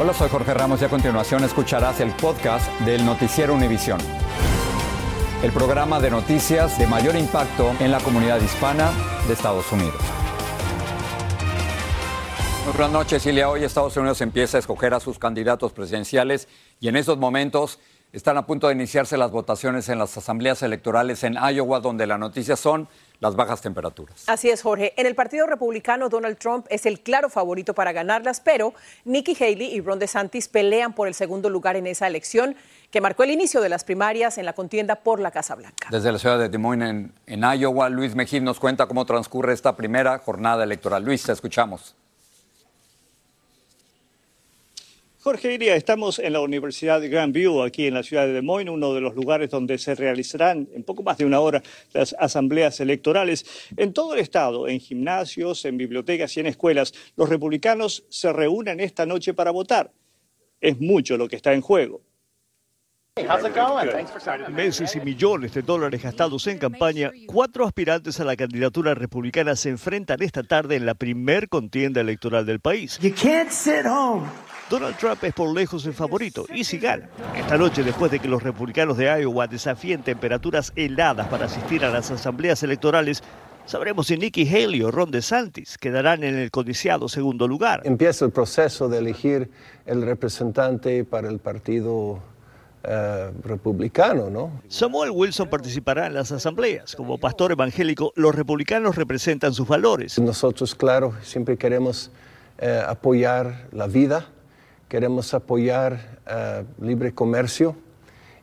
Hola, soy Jorge Ramos y a continuación escucharás el podcast del Noticiero Univisión. El programa de noticias de mayor impacto en la comunidad hispana de Estados Unidos. Muy buenas noches, Silvia. Hoy Estados Unidos empieza a escoger a sus candidatos presidenciales y en estos momentos están a punto de iniciarse las votaciones en las asambleas electorales en Iowa, donde la noticia son las bajas temperaturas. Así es, Jorge. En el Partido Republicano, Donald Trump es el claro favorito para ganarlas, pero Nikki Haley y Ron DeSantis pelean por el segundo lugar en esa elección que marcó el inicio de las primarias en la contienda por la Casa Blanca. Desde la ciudad de Des Moines, en, en Iowa, Luis Mejín nos cuenta cómo transcurre esta primera jornada electoral. Luis, te escuchamos. Jorge Iria, estamos en la Universidad de Grandview, aquí en la ciudad de Des Moines, uno de los lugares donde se realizarán en poco más de una hora las asambleas electorales. En todo el estado, en gimnasios, en bibliotecas y en escuelas, los republicanos se reúnen esta noche para votar. Es mucho lo que está en juego. Meses y millones de dólares gastados en campaña, cuatro aspirantes a la candidatura republicana se enfrentan esta tarde en la primer contienda electoral del país. Donald Trump es por lejos el favorito y si gana. Esta noche, después de que los republicanos de Iowa desafíen temperaturas heladas para asistir a las asambleas electorales, sabremos si Nikki Haley o Ron DeSantis quedarán en el codiciado segundo lugar. Empieza el proceso de elegir el representante para el partido eh, republicano, ¿no? Samuel Wilson participará en las asambleas. Como pastor evangélico, los republicanos representan sus valores. Nosotros, claro, siempre queremos eh, apoyar la vida, queremos apoyar eh, libre comercio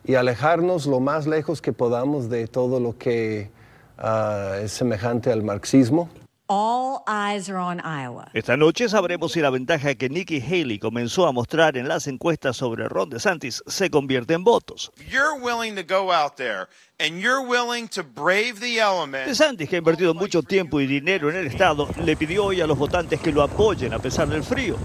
y alejarnos lo más lejos que podamos de todo lo que ah, es semejante al marxismo. All eyes are on Iowa. Esta noche sabremos si la ventaja que Nikki Haley comenzó a mostrar en las encuestas sobre Ron DeSantis se convierte en votos. You're willing to go out there and you're willing to brave the elements. DeSantis, que ha invertido mucho tiempo y dinero en el estado, le pidió hoy a los votantes que lo apoyen a pesar del frío.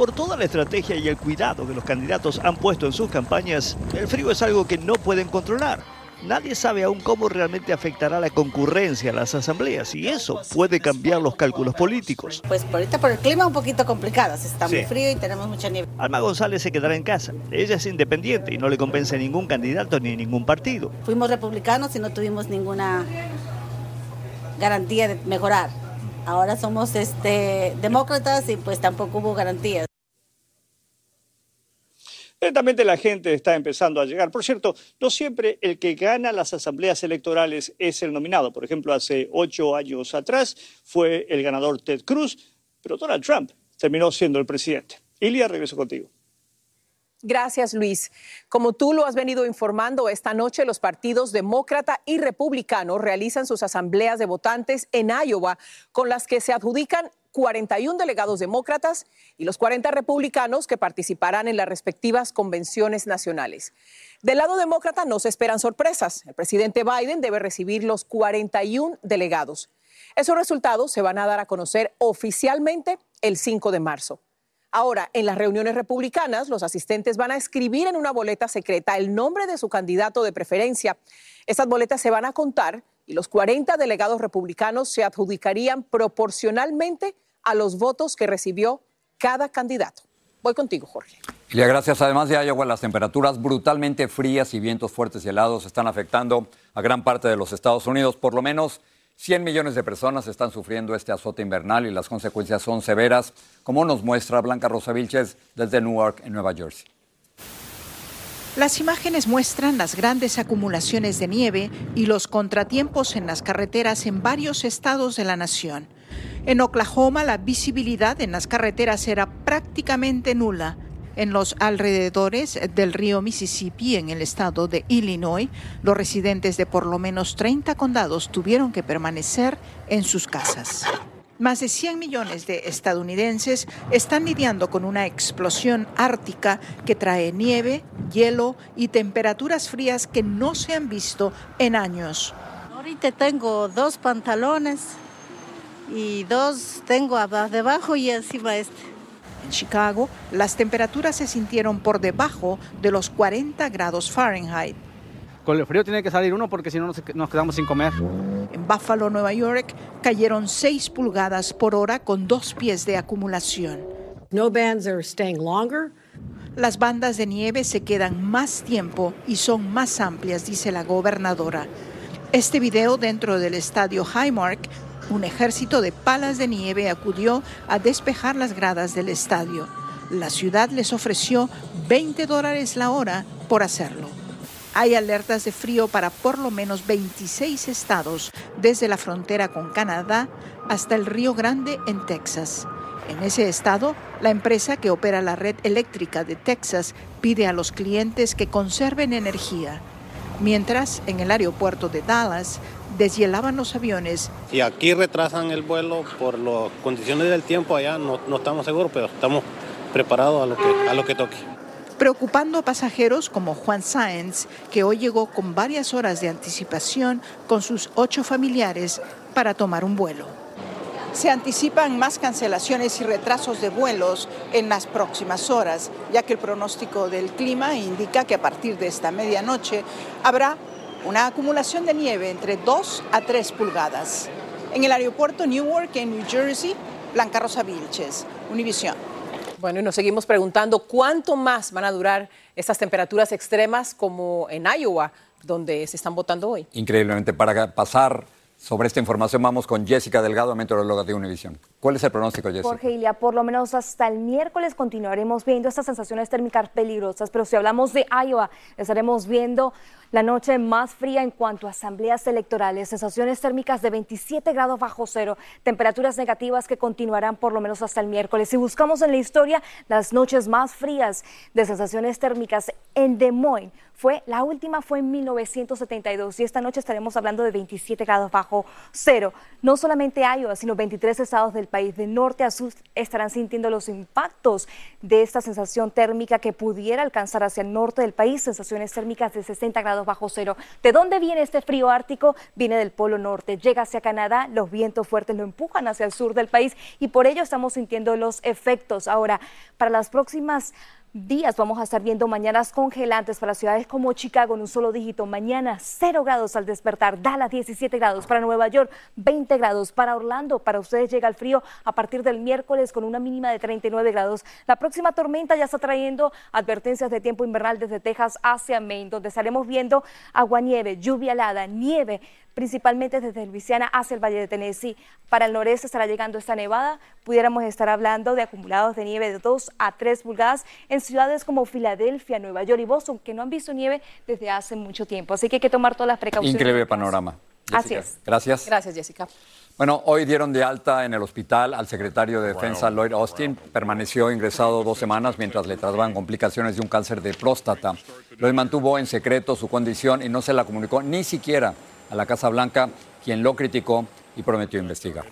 Por toda la estrategia y el cuidado que los candidatos han puesto en sus campañas, el frío es algo que no pueden controlar. Nadie sabe aún cómo realmente afectará la concurrencia a las asambleas y eso puede cambiar los cálculos políticos. Pues por ahorita por el clima un poquito complicado, está muy Sí. frío y tenemos mucha nieve. Alma González se quedará en casa. Ella es independiente y no le convence a ningún candidato ni ningún partido. Fuimos republicanos y no tuvimos ninguna garantía de mejorar. Ahora somos este demócratas y pues tampoco hubo garantías. Lentamente la gente está empezando a llegar. Por cierto, no siempre el que gana las asambleas electorales es el nominado. Por ejemplo, hace ocho años atrás fue el ganador Ted Cruz, pero Donald Trump terminó siendo el presidente. Ilia, regreso contigo. Gracias, Luis. Como tú lo has venido informando, esta noche los partidos demócrata y republicano realizan sus asambleas de votantes en Iowa, con las que se adjudican 41 delegados demócratas y los 40 republicanos que participarán en las respectivas convenciones nacionales. Del lado demócrata no se esperan sorpresas. El presidente Biden debe recibir los 41 delegados. Esos resultados se van a dar a conocer oficialmente el 5 de marzo. Ahora, en las reuniones republicanas, los asistentes van a escribir en una boleta secreta el nombre de su candidato de preferencia. Estas boletas se van a contar y los 40 delegados republicanos se adjudicarían proporcionalmente a los votos que recibió cada candidato. Voy contigo, Jorge. Gracias. Además de Iowa, las temperaturas brutalmente frías y vientos fuertes y helados están afectando a gran parte de los Estados Unidos. Por lo menos 100 millones de personas están sufriendo este azote invernal y las consecuencias son severas, como nos muestra Blanca Rosa Vilches desde Newark, en Nueva Jersey. Las imágenes muestran las grandes acumulaciones de nieve y los contratiempos en las carreteras en varios estados de la nación. En Oklahoma, la visibilidad en las carreteras era prácticamente nula. En los alrededores del río Mississippi, en el estado de Illinois, los residentes de por lo menos 30 condados tuvieron que permanecer en sus casas. Más de 100 millones de estadounidenses están lidiando con una explosión ártica que trae nieve, hielo y temperaturas frías que no se han visto en años. Ahorita tengo dos pantalones y dos tengo debajo y encima este. En Chicago, las temperaturas se sintieron por debajo de los 40 grados Fahrenheit. Con el frío tiene que salir uno porque si no nos quedamos sin comer. En Buffalo, Nueva York, cayeron 6 pulgadas por hora con dos pies de acumulación. No bands are staying longer. Las bandas de nieve se quedan más tiempo y son más amplias, dice la gobernadora. Este video dentro del estadio Highmark un ejército de palas de nieve acudió a despejar las gradas del estadio. La ciudad les ofreció 20 dólares la hora por hacerlo. Hay alertas de frío para por lo menos 26 estados, desde la frontera con Canadá hasta el Río Grande en Texas. En ese estado, la empresa que opera la red eléctrica de Texas pide a los clientes que conserven energía. Mientras, en el aeropuerto de Dallas, deshielaban los aviones. Y aquí retrasan el vuelo por las condiciones del tiempo allá, no, estamos seguros, pero estamos preparados a lo que, a lo que toque. Preocupando a pasajeros como Juan Sáenz, que hoy llegó con varias horas de anticipación con sus ocho familiares para tomar un vuelo. Se anticipan más cancelaciones y retrasos de vuelos en las próximas horas, ya que el pronóstico del clima indica que a partir de esta medianoche habrá una acumulación de nieve entre 2 a 3 pulgadas. En el aeropuerto Newark, en New Jersey, Blanca Rosa Vilches, Univisión. Bueno, y nos seguimos preguntando cuánto más van a durar estas temperaturas extremas como en Iowa, donde se están votando hoy. Increíblemente, para pasar sobre esta información vamos con Jessica Delgado, meteoróloga de Univisión. ¿Cuál es el pronóstico, Jessica? Jorge Ilia, por lo menos hasta el miércoles continuaremos viendo estas sensaciones térmicas peligrosas, pero si hablamos de Iowa, estaremos viendo la noche más fría en cuanto a asambleas electorales, sensaciones térmicas de 27 grados bajo cero, temperaturas negativas que continuarán por lo menos hasta el miércoles. Si buscamos en la historia las noches más frías de sensaciones térmicas en Des Moines, fue, la última fue en 1972 y esta noche estaremos hablando de 27 grados bajo cero. No solamente Iowa, sino 23 estados del país de norte a sur estarán sintiendo los impactos de esta sensación térmica que pudiera alcanzar hacia el norte del país, sensaciones térmicas de 60 grados bajo cero. ¿De dónde viene este frío ártico? Viene del Polo Norte, llega hacia Canadá, los vientos fuertes lo empujan hacia el sur del país y por ello estamos sintiendo los efectos. Ahora, para las próximas días vamos a estar viendo mañanas congelantes para ciudades como Chicago en un solo dígito. Mañana 0 grados al despertar, Dallas 17 grados, para Nueva York 20 grados, para Orlando, para ustedes llega el frío a partir del miércoles con una mínima de 39 grados. La próxima tormenta ya está trayendo advertencias de tiempo invernal desde Texas hacia Maine, donde estaremos viendo agua nieve, lluvia helada, nieve principalmente desde Luisiana hacia el Valle de Tennessee. Para el noreste estará llegando esta nevada. Pudiéramos estar hablando de acumulados de nieve de 2 a 3 pulgadas en ciudades como Filadelfia, Nueva York y Boston, que no han visto nieve desde hace mucho tiempo. Así que hay que tomar todas las precauciones. Increíble panorama. Así es. Gracias. Gracias, Jessica. Bueno, hoy dieron de alta en el hospital al secretario de Defensa Lloyd Austin. Permaneció ingresado dos semanas mientras le trataban complicaciones de un cáncer de próstata. Lloyd mantuvo en secreto su condición y no se la comunicó ni siquiera a la Casa Blanca, quien lo criticó y prometió investigar.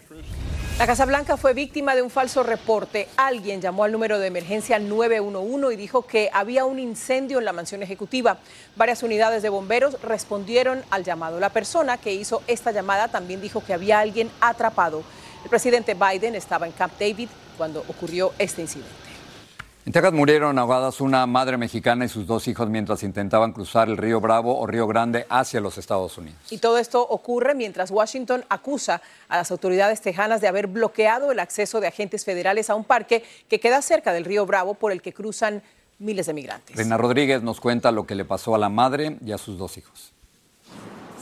La Casa Blanca fue víctima de un falso reporte. Alguien llamó al número de emergencia 911 y dijo que había un incendio en la mansión ejecutiva. Varias unidades de bomberos respondieron al llamado. La persona que hizo esta llamada también dijo que había alguien atrapado. El presidente Biden estaba en Camp David cuando ocurrió este incidente. En Texas murieron ahogadas una madre mexicana y sus dos hijos mientras intentaban cruzar el río Bravo o Río Grande hacia los Estados Unidos. Y todo esto ocurre mientras Washington acusa a las autoridades tejanas de haber bloqueado el acceso de agentes federales a un parque que queda cerca del río Bravo por el que cruzan miles de migrantes. Reina Rodríguez nos cuenta lo que le pasó a la madre y a sus dos hijos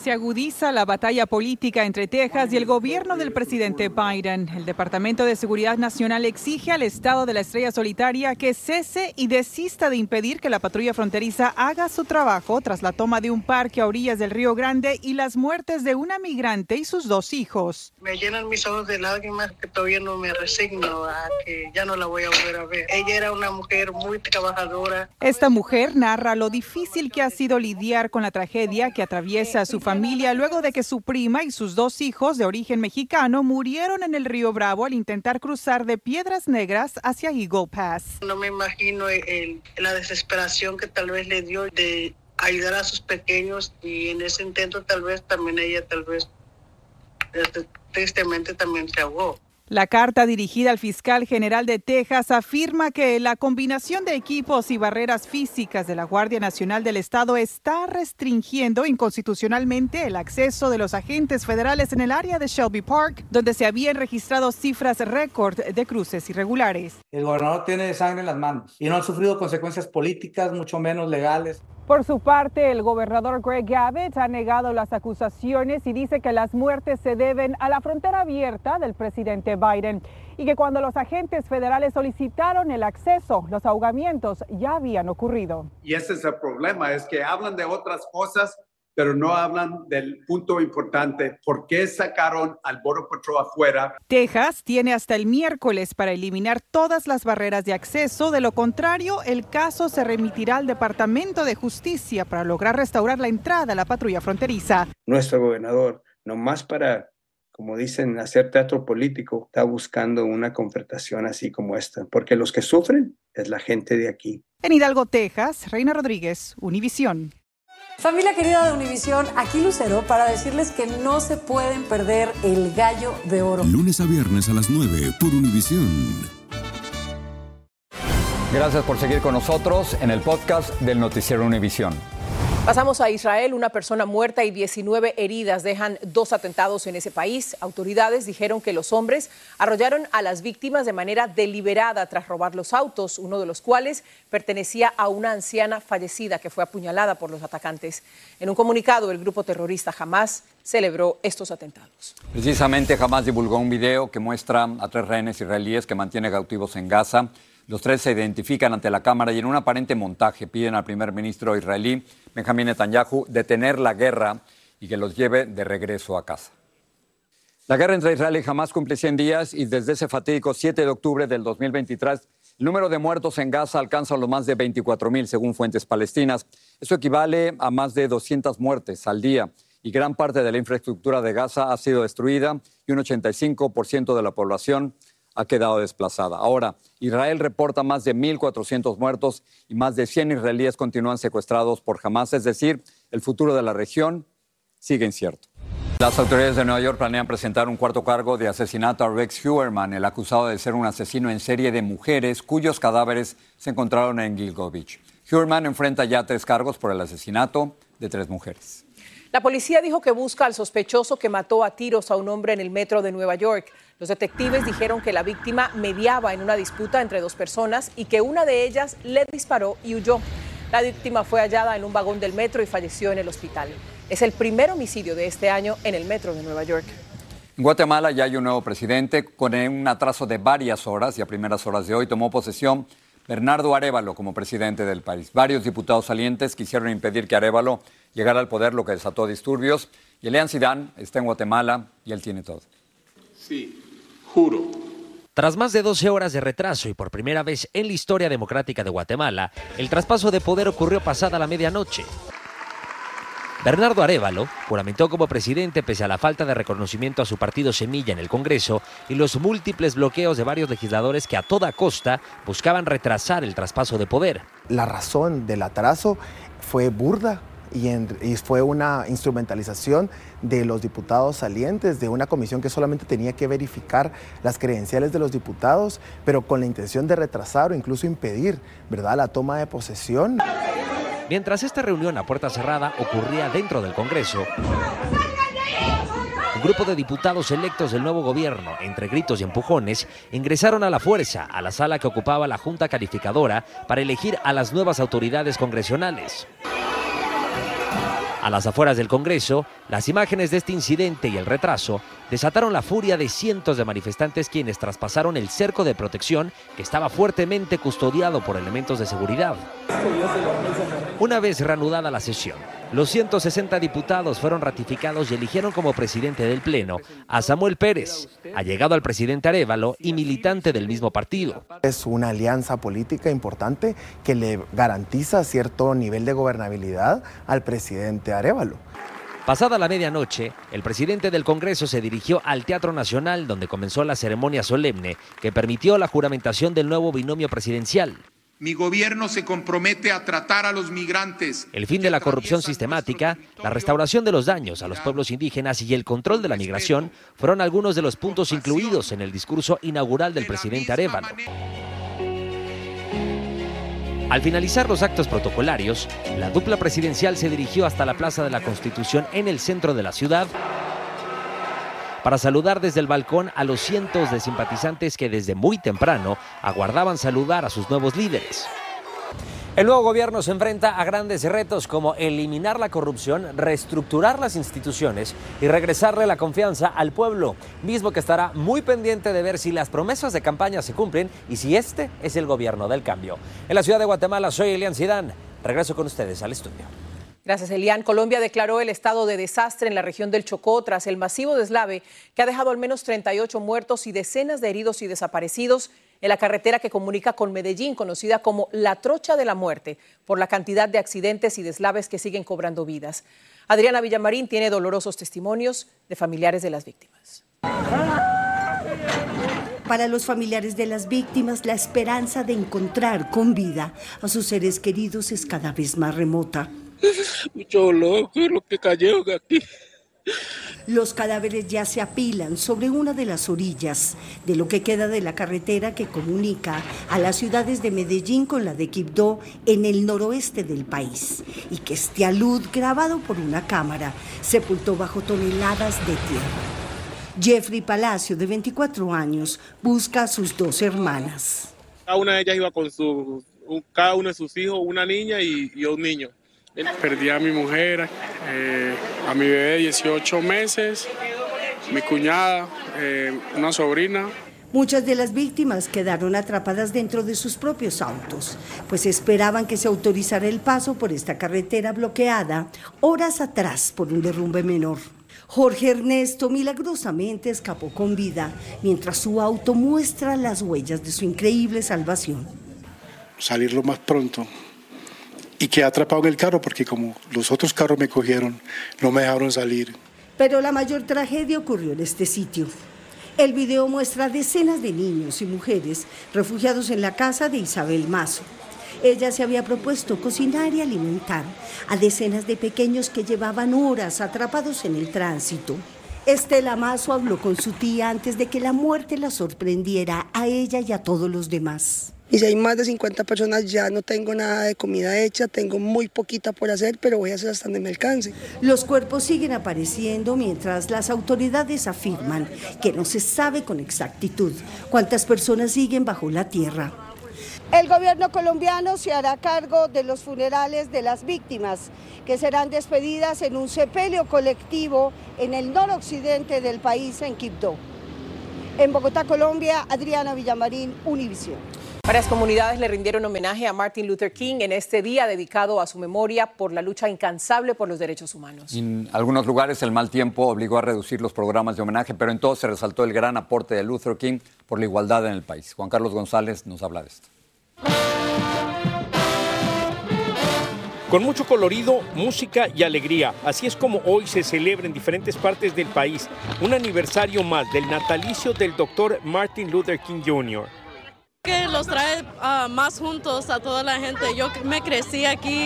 se agudiza la batalla política entre Texas y el gobierno del presidente Biden. El Departamento de Seguridad Nacional exige al Estado de la Estrella Solitaria que cese y desista de impedir que la patrulla fronteriza haga su trabajo tras la toma de un parque a orillas del Río Grande y las muertes de una migrante y sus dos hijos. Me llenan mis ojos de lágrimas que todavía no me resigno a que ya no la voy a volver a ver. Ella era una mujer muy trabajadora. Esta mujer narra lo difícil que ha sido lidiar con la tragedia que atraviesa a su familia familia luego de que su prima y sus dos hijos de origen mexicano murieron en el río Bravo al intentar cruzar de Piedras Negras hacia Eagle Pass. No me imagino la desesperación que tal vez le dio de ayudar a sus pequeños y en ese intento tal vez también ella tal vez este, tristemente también se ahogó. La carta dirigida al fiscal general de Texas afirma que la combinación de equipos y barreras físicas de la Guardia Nacional del Estado está restringiendo inconstitucionalmente el acceso de los agentes federales en el área de Shelby Park, donde se habían registrado cifras récord de cruces irregulares. El gobernador tiene sangre en las manos y no ha sufrido consecuencias políticas, mucho menos legales. Por su parte, el gobernador Greg Abbott ha negado las acusaciones y dice que las muertes se deben a la frontera abierta del presidente Biden y que cuando los agentes federales solicitaron el acceso, los ahogamientos ya habían ocurrido. Y ese es el problema, es que hablan de otras cosas, pero no hablan del punto importante, ¿por qué sacaron al Border Patrol afuera? Texas tiene hasta el miércoles para eliminar todas las barreras de acceso. De lo contrario, el caso se remitirá al Departamento de Justicia para lograr restaurar la entrada a la patrulla fronteriza. nuestro gobernador, nomás para, como dicen, hacer teatro político, está buscando una confrontación así como esta, porque los que sufren es la gente de aquí. En Hidalgo, Texas, Reina Rodríguez, Univisión. Familia querida de Univisión, aquí Lucero para decirles que no se pueden perder el gallo de oro. Lunes a viernes a las 9 por Univisión. Gracias por seguir con nosotros en el podcast del Noticiero Univisión. Pasamos a Israel. Una persona muerta y 19 heridas dejan dos atentados en ese país. Autoridades dijeron que los hombres arrollaron a las víctimas de manera deliberada tras robar los autos, uno de los cuales pertenecía a una anciana fallecida que fue apuñalada por los atacantes. En un comunicado, el grupo terrorista Hamas celebró estos atentados. Precisamente Hamas divulgó un video que muestra a tres rehenes israelíes que mantiene cautivos en Gaza. Los tres se identifican ante la cámara y en un aparente montaje piden al primer ministro israelí, Benjamín Netanyahu, detener la guerra y que los lleve de regreso a casa. La guerra entre Israel y Hamas cumple 100 días y desde ese fatídico 7 de octubre del 2023, el número de muertos en Gaza alcanza los más de 24 mil, según fuentes palestinas. Eso equivale a más de 200 muertes al día y gran parte de la infraestructura de Gaza ha sido destruida y un 85% de la población ha quedado desplazada. Ahora, Israel reporta más de 1.400 muertos y más de 100 israelíes continúan secuestrados por Hamas, es decir, el futuro de la región sigue incierto. Las autoridades de Nueva York planean presentar un cuarto cargo de asesinato a Rex Huerman, el acusado de ser un asesino en serie de mujeres cuyos cadáveres se encontraron en Gilgo Beach. Huerman enfrenta ya tres cargos por el asesinato de tres mujeres. La policía dijo que busca al sospechoso que mató a tiros a un hombre en el metro de Nueva York. Los detectives dijeron que la víctima mediaba en una disputa entre dos personas y que una de ellas le disparó y huyó. La víctima fue hallada en un vagón del metro y falleció en el hospital. Es el primer homicidio de este año en el metro de Nueva York. En Guatemala ya hay un nuevo presidente con un atraso de varias horas y a primeras horas de hoy tomó posesión Bernardo Arevalo como presidente del país. Varios diputados salientes quisieron impedir que Arevalo llegara al poder, lo que desató disturbios. Y Elian Sidán está en Guatemala y él tiene todo. Sí, juro. Tras más de 12 horas de retraso y por primera vez en la historia democrática de Guatemala, el traspaso de poder ocurrió pasada la medianoche. Bernardo Arevalo juramentó como presidente pese a la falta de reconocimiento a su partido Semilla en el Congreso y los múltiples bloqueos de varios legisladores que a toda costa buscaban retrasar el traspaso de poder. La razón del atraso fue burda y, fue una instrumentalización de los diputados salientes de una comisión que solamente tenía que verificar las credenciales de los diputados, pero con la intención de retrasar o incluso impedir ¿verdad? la toma de posesión. Mientras esta reunión a puerta cerrada ocurría dentro del Congreso, un grupo de diputados electos del nuevo gobierno, entre gritos y empujones, ingresaron a la fuerza a la sala que ocupaba la Junta Calificadora para elegir a las nuevas autoridades congresionales. A las afueras del Congreso, las imágenes de este incidente y el retraso desataron la furia de cientos de manifestantes quienes traspasaron el cerco de protección que estaba fuertemente custodiado por elementos de seguridad. Una vez reanudada la sesión, los 160 diputados fueron ratificados y eligieron como presidente del Pleno a Samuel Pérez, allegado al presidente Arevalo y militante del mismo partido. Es una alianza política importante que le garantiza cierto nivel de gobernabilidad al presidente Arevalo. Pasada la medianoche, el presidente del Congreso se dirigió al Teatro Nacional donde comenzó la ceremonia solemne que permitió la juramentación del nuevo binomio presidencial. Mi gobierno se compromete a tratar a los migrantes. El fin de la corrupción sistemática, la restauración de los daños a los pueblos indígenas y el control de la migración fueron algunos de los puntos incluidos en el discurso inaugural del presidente Arevalo. Al finalizar los actos protocolarios, la dupla presidencial se dirigió hasta la Plaza de la Constitución en el centro de la ciudad para saludar desde el balcón a los cientos de simpatizantes que desde muy temprano aguardaban saludar a sus nuevos líderes. El nuevo gobierno se enfrenta a grandes retos como eliminar la corrupción, reestructurar las instituciones y regresarle la confianza al pueblo, mismo que estará muy pendiente de ver si las promesas de campaña se cumplen y si este es el gobierno del cambio. En la ciudad de Guatemala soy Elian Sidán. Regreso con ustedes al estudio. Gracias, Elian. Colombia declaró el estado de desastre en la región del Chocó tras el masivo deslave que ha dejado al menos 38 muertos y decenas de heridos y desaparecidos en la carretera que comunica con Medellín, conocida como la Trocha de la Muerte, por la cantidad de accidentes y deslaves que siguen cobrando vidas. Adriana Villamarín tiene dolorosos testimonios de familiares de las víctimas. Para los familiares de las víctimas, la esperanza de encontrar con vida a sus seres queridos es cada vez más remota. Mucho loco lo que cayó aquí. Los cadáveres ya se apilan sobre una de las orillas de lo que queda de la carretera que comunica a las ciudades de Medellín con la de Quibdó en el noroeste del país y que este alud grabado por una cámara sepultó bajo toneladas de tierra. Jeffrey Palacio, de 24 años, busca a sus dos hermanas. Cada una de ellas iba con su, cada uno de sus hijos, una niña y, y un niño. Perdí a mi mujer, eh, a mi bebé de 18 meses, mi cuñada, eh, una sobrina. Muchas de las víctimas quedaron atrapadas dentro de sus propios autos, pues esperaban que se autorizara el paso por esta carretera bloqueada horas atrás por un derrumbe menor. Jorge Ernesto milagrosamente escapó con vida, mientras su auto muestra las huellas de su increíble salvación. Salir lo más pronto y quedé atrapado en el carro porque como los otros carros me cogieron, no me dejaron salir. Pero la mayor tragedia ocurrió en este sitio. El video muestra decenas de niños y mujeres refugiados en la casa de Isabel Mazo. Ella se había propuesto cocinar y alimentar a decenas de pequeños que llevaban horas atrapados en el tránsito. Estela Mazo habló con su tía antes de que la muerte la sorprendiera a ella y a todos los demás. Y si hay más de 50 personas, ya no tengo nada de comida hecha, tengo muy poquita por hacer, pero voy a hacer hasta donde me alcance. Los cuerpos siguen apareciendo mientras las autoridades afirman que no se sabe con exactitud cuántas personas siguen bajo la tierra. El gobierno colombiano se hará cargo de los funerales de las víctimas, que serán despedidas en un sepelio colectivo en el noroccidente del país, en Quibdó. En Bogotá, Colombia, Adriana Villamarín, Univisión. Varias comunidades le rindieron homenaje a Martin Luther King en este día dedicado a su memoria por la lucha incansable por los derechos humanos. En algunos lugares el mal tiempo obligó a reducir los programas de homenaje, pero en todos se resaltó el gran aporte de Luther King por la igualdad en el país. Juan Carlos González nos habla de esto. Con mucho colorido, música y alegría. Así es como hoy se celebra en diferentes partes del país un aniversario más del natalicio del doctor Martin Luther King Jr que los trae uh, más juntos a toda la gente. Yo me crecí aquí.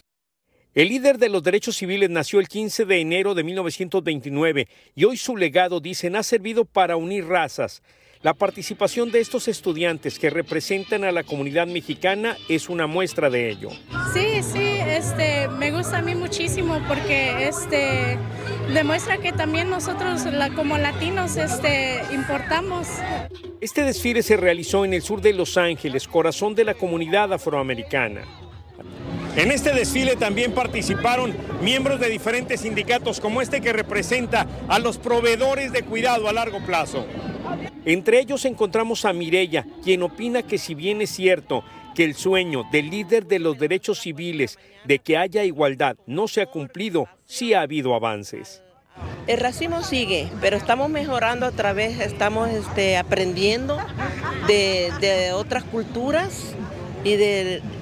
El líder de los derechos civiles nació el 15 de enero de 1929 y hoy su legado, dicen, ha servido para unir razas. La participación de estos estudiantes que representan a la comunidad mexicana es una muestra de ello. Sí, sí, este, me gusta a mí muchísimo porque este, demuestra que también nosotros la, como latinos este, importamos. Este desfile se realizó en el sur de Los Ángeles, corazón de la comunidad afroamericana. En este desfile también participaron miembros de diferentes sindicatos como este que representa a los proveedores de cuidado a largo plazo. Entre ellos encontramos a Mirella, quien opina que si bien es cierto que el sueño del líder de los derechos civiles de que haya igualdad no se ha cumplido, sí ha habido avances. El racismo sigue, pero estamos mejorando a través, estamos este, aprendiendo de, de otras culturas y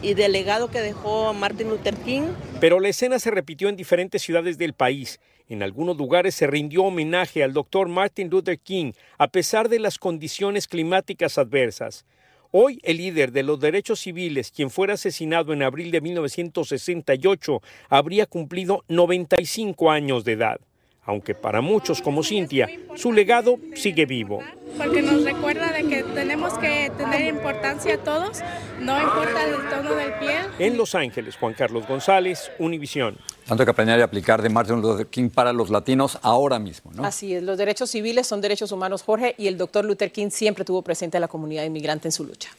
y del legado que dejó Martin Luther King. Pero la escena se repitió en diferentes ciudades del país. En algunos lugares se rindió homenaje al doctor Martin Luther King a pesar de las condiciones climáticas adversas. Hoy el líder de los derechos civiles, quien fuera asesinado en abril de 1968, habría cumplido 95 años de edad. Aunque para muchos como Cintia, su legado sigue vivo. Porque nos recuerda de que tenemos que tener importancia a todos, no importa el tono del piel. En Los Ángeles, Juan Carlos González, Univisión. Tanto que aprender y aplicar de Martin Luther King para los latinos ahora mismo, ¿no? Así es, los derechos civiles son derechos humanos, Jorge, y el doctor Luther King siempre tuvo presente a la comunidad inmigrante en su lucha.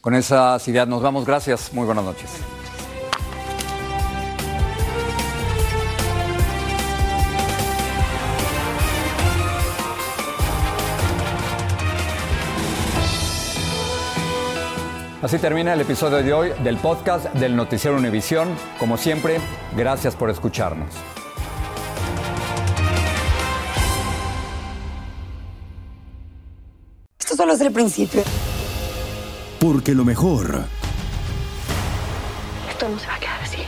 Con esas ideas nos vamos. Gracias. Muy buenas noches. Así termina el episodio de hoy del podcast del Noticiero Univisión. Como siempre, gracias por escucharnos. Esto solo es el principio. Porque lo mejor, Esto no se va a quedar así.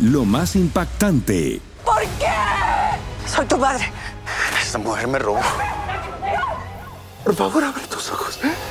lo más impactante, ¿Por qué? Soy tu padre. Esta mujer me robó. Por favor, abre tus ojos.